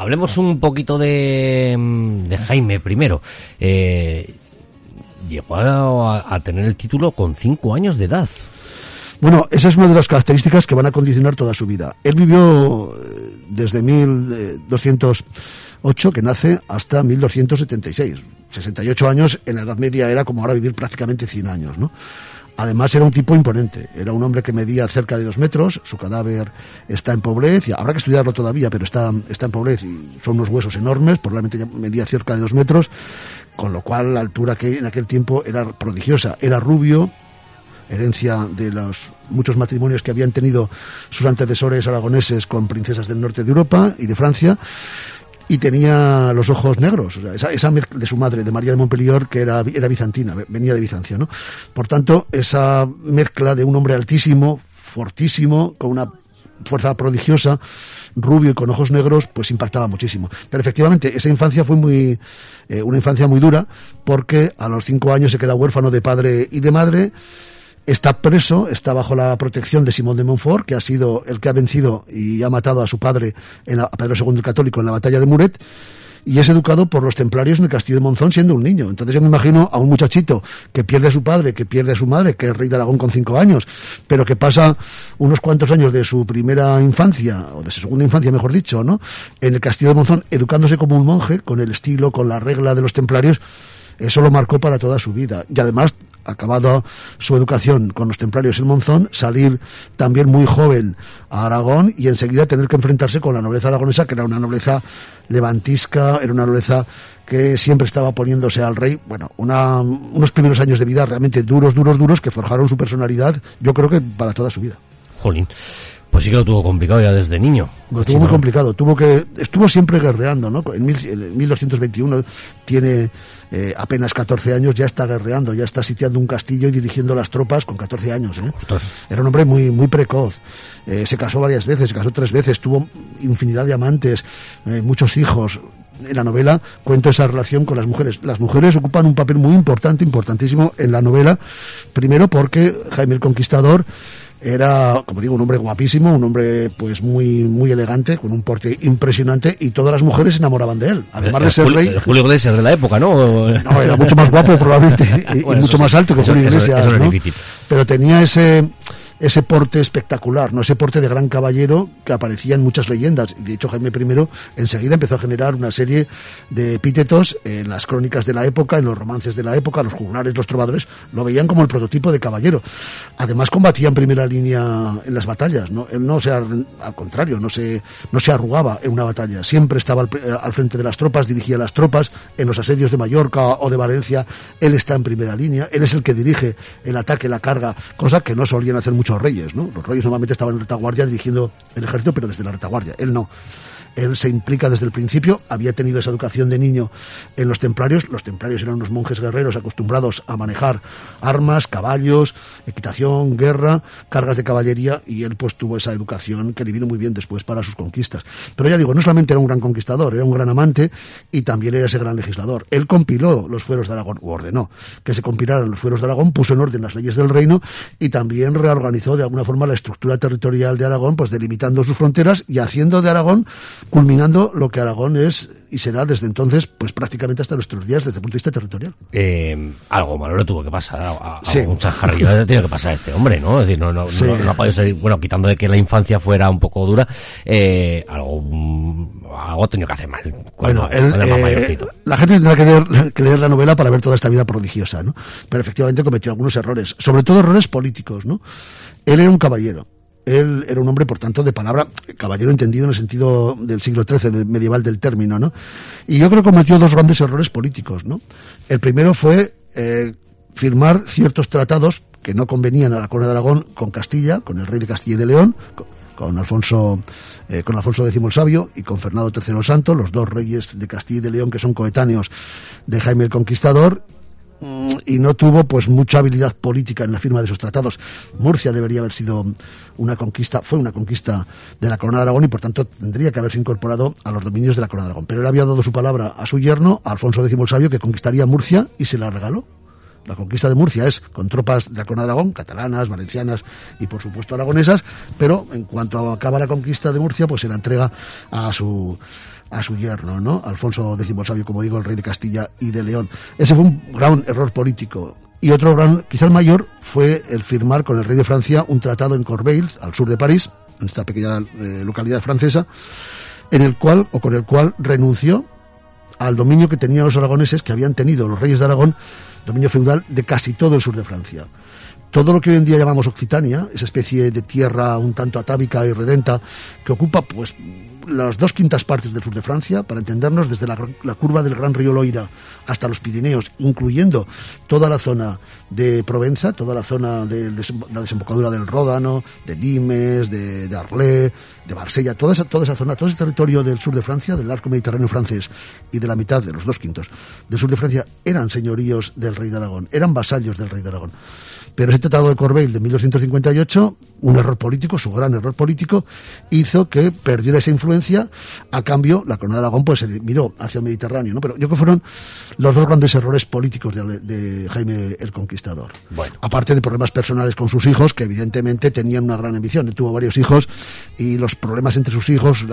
Hablemos un poquito de, de Jaime primero. Eh, llegó a, tener el título con cinco años de edad. Bueno, esa es una de las características que van a condicionar toda su vida. Él vivió eh, desde 1208, que nace, hasta 1276. 68 años en la Edad Media era como ahora vivir prácticamente 100 años, ¿no? Además era un tipo imponente, era un hombre que medía cerca de dos metros, su cadáver está en Pobrez, y habrá que estudiarlo todavía, pero está, está en Pobrez y son unos huesos enormes, probablemente medía cerca de dos metros, con lo cual la altura que en aquel tiempo era prodigiosa, era rubio, herencia de los muchos matrimonios que habían tenido sus antecesores aragoneses con princesas del norte de Europa y de Francia, y tenía los ojos negros, o sea, esa, esa mezcla de su madre, de María de Montpellier, que era, bizantina, venía de Bizancio, ¿no? Por tanto, esa mezcla de un hombre altísimo, fortísimo, con una fuerza prodigiosa, rubio y con ojos negros, pues impactaba muchísimo. Pero efectivamente, esa infancia fue muy, eh, una infancia muy dura, porque a los cinco años se queda huérfano de padre y de madre, está preso, está bajo la protección de Simón de Montfort, que ha sido el que ha vencido y ha matado a su padre, en la, a Pedro II el Católico, en la batalla de Muret, y es educado por los templarios en el castillo de Monzón siendo un niño. Entonces yo me imagino a un muchachito que pierde a su padre, que pierde a su madre, que es rey de Aragón con cinco años, pero que pasa unos cuantos años de su primera infancia, o de su segunda infancia, mejor dicho, ¿no? En el castillo de Monzón, educándose como un monje, con el estilo, con la regla de los templarios, eso lo marcó para toda su vida. Y además, acabado su educación con los templarios en Monzón, salir también muy joven a Aragón y enseguida tener que enfrentarse con la nobleza aragonesa, que era una nobleza levantisca, era una nobleza que siempre estaba poniéndose al rey, bueno, una, unos primeros años de vida realmente duros, duros, duros, que forjaron su personalidad, yo creo que para toda su vida. Jolín. Pues sí que lo tuvo complicado ya desde niño. Lo tuvo muy complicado. Tuvo que, estuvo siempre guerreando, ¿no? En, mil, en 1221 tiene eh, apenas 14 años, ya está guerreando, ya está sitiando un castillo y dirigiendo las tropas con 14 años, ¿eh? Era un hombre muy, muy precoz. Eh, se casó varias veces, se casó tres veces, tuvo infinidad de amantes, eh, muchos hijos. En la novela cuento esa relación con las mujeres. Las mujeres ocupan un papel muy importante, importantísimo en la novela. Primero porque Jaime el Conquistador era, como digo, un hombre guapísimo, un hombre pues muy muy elegante, con un porte impresionante y todas las mujeres se enamoraban de él. Además de ser Julio, rey, Julio Iglesias de la época, ¿no? no, era mucho más guapo probablemente y, Bueno, y mucho eso más alto que eso- Julio eso- Iglesias, eso es ¿no? difícil. Pero tenía ese ese porte espectacular, no ese porte de gran caballero que aparecía en muchas leyendas. De hecho Jaime I enseguida empezó a generar una serie de epítetos en las crónicas de la época, en los romances de la época, los juglares, los trovadores, lo veían como el prototipo de caballero. Además combatía en primera línea en las batallas, ¿no? Él no se, al contrario, no se, no se arrugaba en una batalla. Siempre estaba al, pre- al frente de las tropas, dirigía las tropas. En los asedios de Mallorca o de Valencia, él está en primera línea. Él es el que dirige el ataque, la carga, cosa que no solían hacer muchos reyes, ¿no? Los reyes normalmente estaban en retaguardia dirigiendo el ejército, pero desde la retaguardia. Él no. Él se implica desde el principio, había tenido esa educación de niño en los templarios. Los templarios eran unos monjes guerreros acostumbrados a manejar armas, caballos, equitación, guerra, cargas de caballería, y él pues tuvo esa educación que le vino muy bien después para sus conquistas. Pero ya digo, no solamente era un gran conquistador, era un gran amante y también era ese gran legislador. Él compiló los fueros de Aragón, o ordenó que se compilaran los fueros de Aragón, puso en orden las leyes del reino y también reorganizó de alguna forma la estructura territorial de Aragón, pues delimitando sus fronteras y haciendo de Aragón, culminando lo que Aragón es y será desde entonces, pues prácticamente hasta nuestros días desde el punto de vista territorial. Eh, algo malo le tuvo que pasar, a, a- Sí. le tiene que pasar a este hombre, ¿no? Es decir, no, no, Sí. no, no ha podido salir, bueno, quitando de que la infancia fuera un poco dura, eh, algo, algo ha tenido que hacer mal. Cuando, Bueno, él, cuando era más eh, mayorcito. la gente tendrá que leer, que leer la novela para ver toda esta vida prodigiosa, ¿no? Pero efectivamente cometió algunos errores, sobre todo errores políticos, ¿no? Él era un caballero. Él era un hombre, por tanto, de palabra, caballero entendido en el sentido del siglo XIII, del medieval del término, ¿no? Y yo creo que cometió dos grandes errores políticos, ¿no? El primero fue eh, firmar ciertos tratados que no convenían a la corona de Aragón con Castilla, con el rey de Castilla y de León, con, Alfonso, eh, con Alfonso X el Sabio y con Fernando III el Santo, los dos reyes de Castilla y de León que son coetáneos de Jaime el Conquistador, y no tuvo pues mucha habilidad política en la firma de esos tratados. Murcia debería haber sido una conquista, fue una conquista de la Corona de Aragón y por tanto tendría que haberse incorporado a los dominios de la Corona de Aragón. Pero él había dado su palabra a su yerno, Alfonso X el Sabio, que conquistaría Murcia y se la regaló. La conquista de Murcia es con tropas de la Corona de Aragón, catalanas, valencianas y por supuesto aragonesas, pero en cuanto acaba la conquista de Murcia, pues se la entrega a su a su yerno, ¿no? Alfonso X el Sabio, como digo, el rey de Castilla y de León. Ese fue un gran error político. Y otro gran, quizá el mayor, fue el firmar con el rey de Francia un tratado en Corbeil, al sur de París, en esta pequeña eh, localidad francesa, en el cual, o con el cual renunció al dominio que tenían los aragoneses, que habían tenido los reyes de Aragón, dominio feudal de casi todo el sur de Francia todo lo que hoy en día llamamos Occitania, esa especie de tierra un tanto atávica y redenta que ocupa pues las dos quintas partes del sur de Francia, para entendernos, desde la, curva del Gran Río Loira hasta los Pirineos, incluyendo toda la zona de Provenza, toda la zona de, la desembocadura del Ródano, de Nimes, de, de Arlé, de Marsella, toda esa, toda esa zona, todo ese territorio del sur de Francia, del arco mediterráneo francés y de la mitad de los dos quintos del sur de Francia, eran señoríos del rey de Aragón, eran vasallos del rey de Aragón. Pero ese tratado de Corbeil de 1258, un error político, su gran error político, hizo que perdiera esa influencia. A cambio, la corona de Aragón pues se miró hacia el Mediterráneo, ¿no? Pero yo creo que fueron los dos grandes errores políticos de, Jaime el Conquistador. Bueno. Aparte de problemas personales con sus hijos, que evidentemente tenían una gran ambición. Él tuvo varios hijos y los problemas entre sus hijos,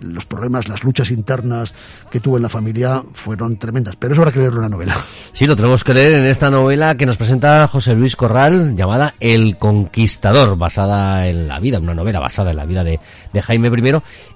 los problemas, las luchas internas que tuvo en la familia fueron tremendas. Pero eso habrá que leerlo en la novela. Sí, lo tenemos que leer en esta novela que nos presenta José Luis Corral llamada El Conquistador, basada en la vida, una novela basada en la vida de, de Jaime I